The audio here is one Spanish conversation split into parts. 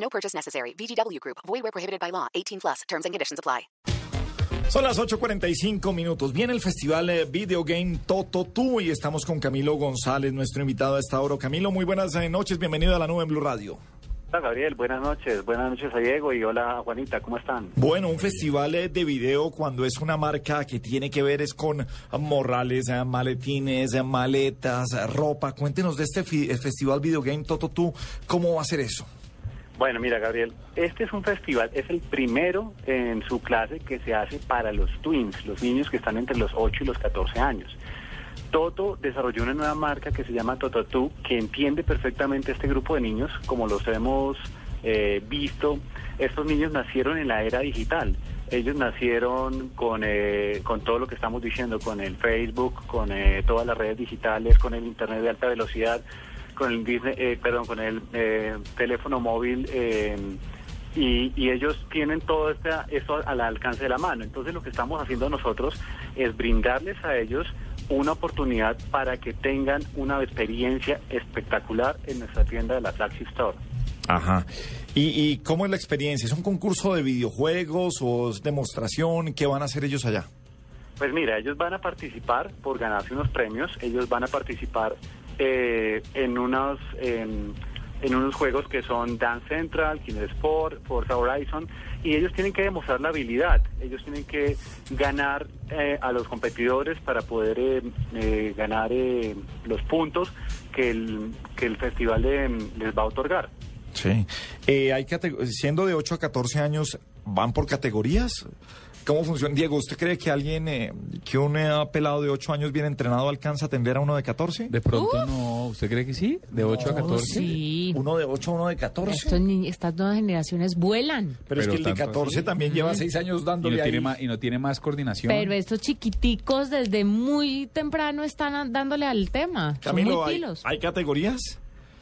No purchase necessary. VGW Group. Void where prohibited by law. 18 plus. Terms and conditions apply. Son las 8.45 minutos. Viene el festival eh, Video Game Toto Tú y estamos con Camilo González, nuestro invitado a esta hora. Camilo, muy buenas eh, noches. Bienvenido a la nube en Blue Radio. Hola Gabriel, buenas noches. Buenas noches a Diego y hola Juanita, ¿cómo están? Bueno, un festival eh, de video cuando es una marca que tiene que ver es con morrales, eh, maletines, maletas, ropa. Cuéntenos de este festival Video Game Toto Tú. ¿Cómo va a ser eso? Bueno, mira Gabriel, este es un festival, es el primero en su clase que se hace para los twins, los niños que están entre los 8 y los 14 años. Toto desarrolló una nueva marca que se llama Tototú, que entiende perfectamente este grupo de niños, como los hemos eh, visto. Estos niños nacieron en la era digital. Ellos nacieron con, eh, con todo lo que estamos diciendo, con el Facebook, con eh, todas las redes digitales, con el Internet de alta velocidad, con el, eh, perdón, con el eh, teléfono móvil. eh, y, y ellos tienen todo este, esto al alcance de la mano. Entonces lo que estamos haciendo nosotros es brindarles a ellos una oportunidad para que tengan una experiencia espectacular en nuestra tienda de la Flagship Store. Ajá. ¿Y, y cómo es la experiencia? ¿Es un concurso de videojuegos o es demostración? ¿Qué van a hacer ellos allá? Pues mira, ellos van a participar por ganarse unos premios, ellos van a participar eh, en unos en, en unos juegos que son Dance Central, Killer Sport, Forza Horizon, y ellos tienen que demostrar la habilidad, ellos tienen que ganar eh, a los competidores para poder eh, eh, ganar eh, los puntos que el, que el festival eh, les va a otorgar. Sí. Hay siendo de 8 a 14 años, ¿van por categorías? ¿Cómo funciona? Diego, ¿usted cree que alguien, eh, que un eh, pelado de 8 años bien entrenado alcanza a atender a uno de 14? De pronto no, ¿usted cree que sí? ¿De 8 a 14? Sí. ¿Uno de 8 a uno de 14? Estos ni- estas nuevas generaciones vuelan. Pero, es Pero que el de tanto 14 así. también lleva 6 años Y dándole no, tiene ahí. más, y no tiene más coordinación. Pero estos chiquiticos desde muy temprano están a- dándole al tema. Son Camilo, muy ¿hay, pilos. ¿hay categorías?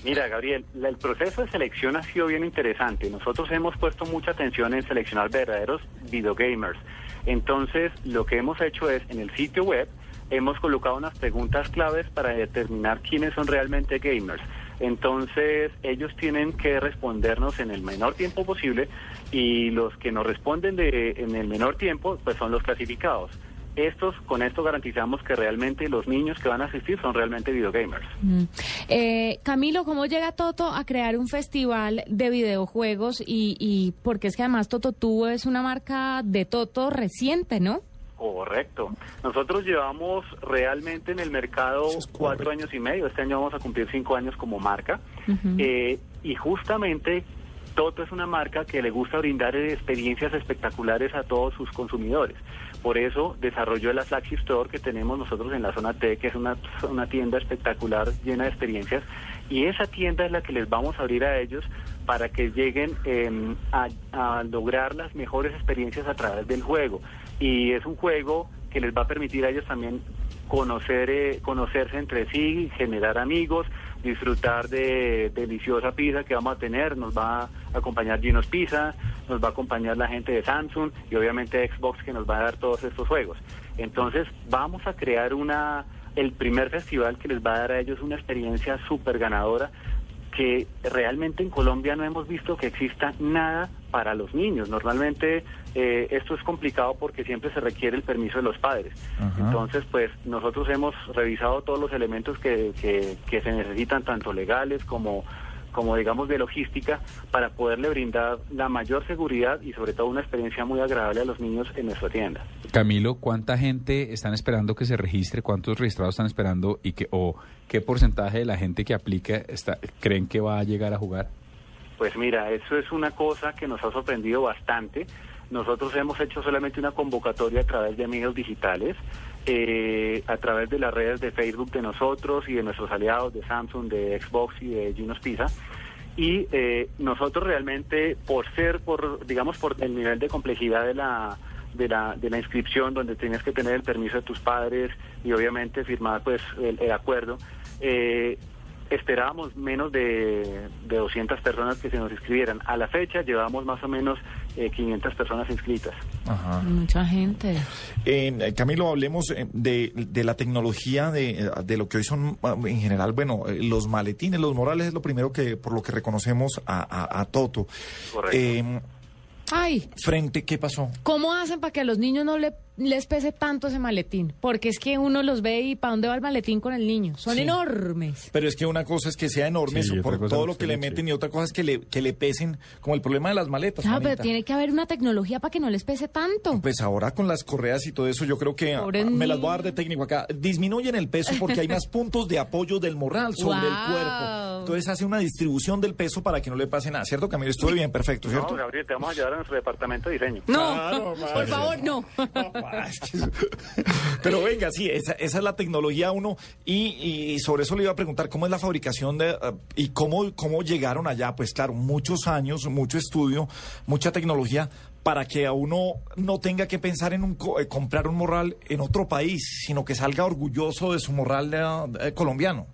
Mira, Gabriel, el proceso de selección ha sido bien interesante. Nosotros hemos puesto mucha atención en seleccionar verdaderos videogamers. Entonces, lo que hemos hecho es, en el sitio web, hemos colocado unas preguntas claves para determinar quiénes son realmente gamers. Entonces, ellos tienen que respondernos en el menor tiempo posible y los que nos responden de, en el menor tiempo, pues son los clasificados. Estos, con esto garantizamos que realmente los niños que van a asistir son realmente videogamers. Mm. Eh, Camilo, ¿cómo llega Toto a crear un festival de videojuegos? Y, y porque es que además Toto Tú es una marca de Toto reciente, ¿no? Correcto. Nosotros llevamos realmente en el mercado es cuatro años y medio. Este año vamos a cumplir cinco años como marca. Eh, y justamente Toto es una marca que le gusta brindar eh, experiencias espectaculares a todos sus consumidores. Por eso desarrolló la Flagship Store que tenemos nosotros en la zona T, que es una, una tienda espectacular llena de experiencias. Y esa tienda es la que les vamos a abrir a ellos para que lleguen a, a lograr las mejores experiencias a través del juego. Y es un juego que les va a permitir a ellos también conocer eh, conocerse entre sí, generar amigos, disfrutar de deliciosa pizza que vamos a tener, nos va a acompañar Ginos Pizza, nos va a acompañar la gente de Samsung y obviamente Xbox que nos va a dar todos estos juegos. Entonces vamos a crear una el primer festival que les va a dar a ellos una experiencia súper ganadora que realmente en Colombia no hemos visto que exista nada para los niños. Normalmente eh, esto es complicado porque siempre se requiere el permiso de los padres. Ajá. Entonces, pues nosotros hemos revisado todos los elementos que, que, que se necesitan, tanto legales como como digamos de logística para poderle brindar la mayor seguridad y sobre todo una experiencia muy agradable a los niños en nuestra tienda. Camilo, ¿cuánta gente están esperando que se registre? ¿Cuántos registrados están esperando? y que, ¿O qué porcentaje de la gente que aplica está, creen que va a llegar a jugar? Pues mira, eso es una cosa que nos ha sorprendido bastante. Nosotros hemos hecho solamente una convocatoria a través de medios digitales, eh, a través de las redes de Facebook de nosotros y de nuestros aliados de Samsung, de Xbox y de Ginos Pizza. Y eh, nosotros realmente, por ser, por digamos, por el nivel de complejidad de la, de la, de la inscripción, donde tienes que tener el permiso de tus padres y obviamente firmar pues el, el acuerdo, eh, esperábamos menos de, de 200 personas que se nos inscribieran. A la fecha llevamos más o menos eh, 500 personas inscritas. Ajá. Mucha gente. Eh, Camilo, hablemos eh, de, de la tecnología, de, de lo que hoy son, en general, bueno, eh, los maletines, los morales es lo primero que, por lo que reconocemos a, a, a Toto. Correcto. Eh, Ay, frente, ¿qué pasó? ¿cómo hacen para que a los niños no le, les pese tanto ese maletín? Porque es que uno los ve y ¿para dónde va el maletín con el niño? Son Sí. enormes. Pero es que una cosa es que sea enorme Sí, por todo lo lo que le meten y otra cosa es que le, que le pesen, como el problema de las maletas. Claro, pero Juanita. tiene que haber una tecnología para que no les pese tanto. Pues ahora con las correas y todo eso, yo creo que ah, me las voy a dar de técnico acá. Disminuyen el peso porque hay más puntos de apoyo del morral sobre el Guau. Entonces hace una distribución del peso para que no le pase nada. ¿Cierto, Camilo? Estuve bien, perfecto, ¿cierto? No, Gabriel, te vamos a llevar a nuestro departamento de diseño. No, Claro, por favor, no. Pero venga, sí, esa, esa es la tecnología uno. Y, y sobre eso le iba a preguntar cómo es la fabricación de, eh, y cómo, cómo llegaron allá. Pues claro, muchos años, mucho estudio, mucha tecnología para que a uno no tenga que pensar en un co- eh, comprar un morral en otro país, sino que salga orgulloso de su morral eh, colombiano.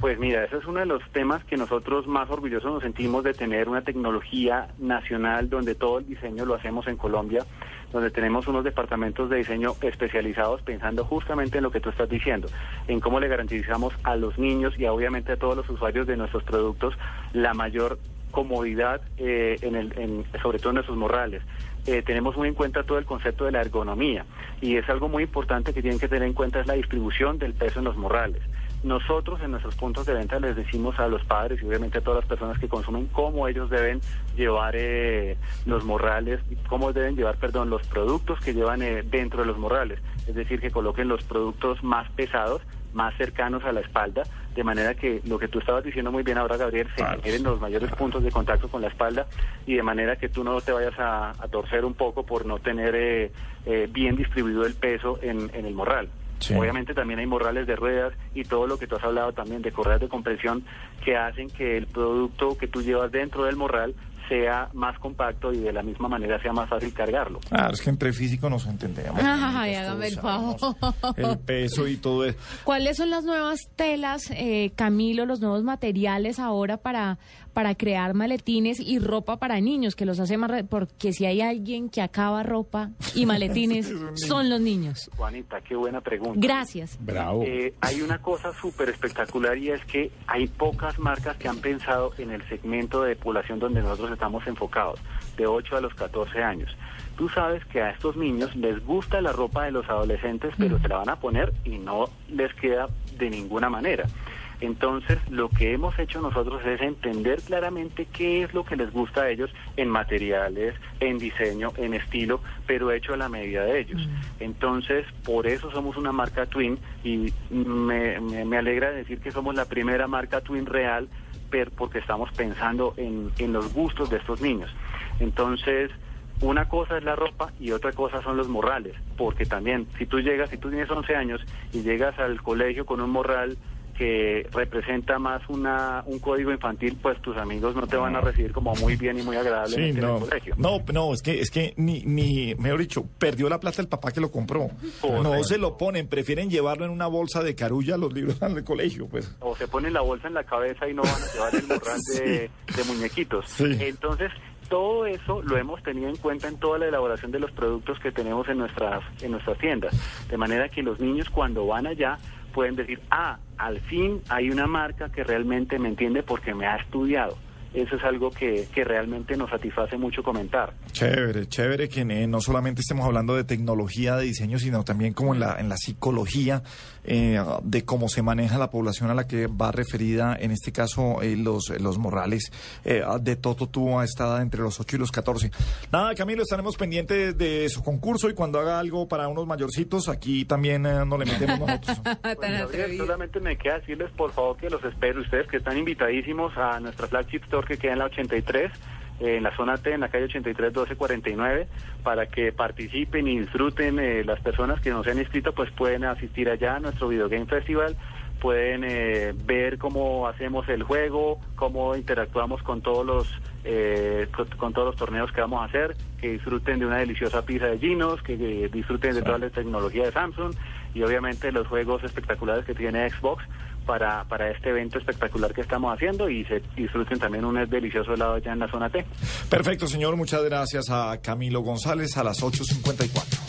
Pues mira, ese es uno de los temas que nosotros más orgullosos nos sentimos de tener una tecnología nacional donde todo el diseño lo hacemos en Colombia, donde tenemos unos departamentos de diseño especializados pensando justamente en lo que tú estás diciendo, en cómo le garantizamos a los niños y obviamente a todos los usuarios de nuestros productos la mayor comodidad, eh, en el, en- sobre todo en nuestros morrales. Eh, tenemos muy en cuenta todo el concepto de la ergonomía y es algo muy importante que tienen que tener en cuenta es la distribución del peso en los morrales. Nosotros en nuestros puntos de venta les decimos a los padres y obviamente a todas las personas que consumen cómo ellos deben llevar eh, los morrales, cómo deben llevar, perdón, los productos que llevan eh, dentro de los morrales. Es decir, que coloquen los productos más pesados, más cercanos a la espalda, de manera que lo que tú estabas diciendo muy bien ahora, Gabriel, se generen los mayores puntos de contacto con la espalda y de manera que tú no te vayas a, a torcer un poco por no tener eh, eh, bien distribuido el peso en, en el morral. Obviamente también hay morrales de ruedas y todo lo que tú has hablado también de correas de compresión que hacen que el producto que tú llevas dentro del morral sea más compacto y de la misma manera sea más fácil cargarlo. Claro, es que entre físicos nos entendemos. Ay, hágame el favor. El peso y todo eso. ¿Cuáles son las nuevas telas, eh, Camilo, los nuevos materiales ahora para, para crear maletines y ropa para niños, que los hace más... re- Porque si hay alguien que acaba ropa y maletines, son los niños. Juanita, qué buena pregunta. Gracias. Bravo. Eh, hay una cosa súper espectacular y es que hay pocas marcas que han pensado en el segmento de población donde nosotros estamos enfocados, de 8 a los 14 años. Tú sabes que a estos niños les gusta la ropa de los adolescentes, pero se la van a poner y no les queda de ninguna manera. Entonces, lo que hemos hecho nosotros es entender claramente qué es lo que les gusta a ellos en materiales, en diseño, en estilo, pero hecho a la medida de ellos. Entonces, por eso somos una marca Twin y me, me- me alegra decir que somos la primera marca Twin real per- porque estamos pensando en, en los gustos de estos niños. Entonces, una cosa es la ropa y otra cosa son los morrales, porque también si tú llegas, si tú tienes 11 años y llegas al colegio con un morral que representa más una, un código infantil, pues tus amigos no te van a recibir como muy bien y muy Sí, agradablemente en no, el colegio. no, no, es que, es que ni, ni, mejor dicho, perdió la plata el papá que lo compró. Correcto. No se lo ponen, prefieren llevarlo en una bolsa de carulla los libros al colegio, pues. o se ponen la bolsa en la cabeza y no van a llevar el morral de, de muñequitos. Sí. Entonces, todo eso lo hemos tenido en cuenta en toda la elaboración de los productos que tenemos en nuestras, en nuestras tiendas. De manera que los niños cuando van allá pueden decir, ah, al fin hay una marca que realmente me entiende porque me ha estudiado. Eso es algo que, que realmente nos satisface mucho comentar. Chévere, chévere que eh, no solamente estemos hablando de tecnología, de diseño, sino también como en la, en la psicología eh, de cómo se maneja la población a la que va referida, en este caso, eh, los, los morrales eh, de Toto tuvo esta edad entre los 8 y los 14. Nada, Camilo, estaremos pendientes de su concurso y cuando haga algo para unos mayorcitos, aquí también eh, nos le metemos nosotros. Pues, Gabriel, solamente me queda decirles, por favor, que los espero. Ustedes que están invitadísimos a nuestra flagship que queda en la 83, eh, en la zona T, en la calle 83 1249, para que participen y disfruten. eh, las personas que no se han inscrito, pues pueden asistir allá a nuestro Video Game Festival pueden eh, ver cómo hacemos el juego, cómo interactuamos con todos los eh, con, con todos los torneos que vamos a hacer, que disfruten de una deliciosa pizza de Ginos, que, que disfruten de toda la tecnología de Samsung y obviamente los juegos espectaculares que tiene Xbox para, para este evento espectacular que estamos haciendo y se disfruten también un delicioso helado allá en la zona T. Perfecto, señor. Muchas gracias a Camilo González a las 8.54.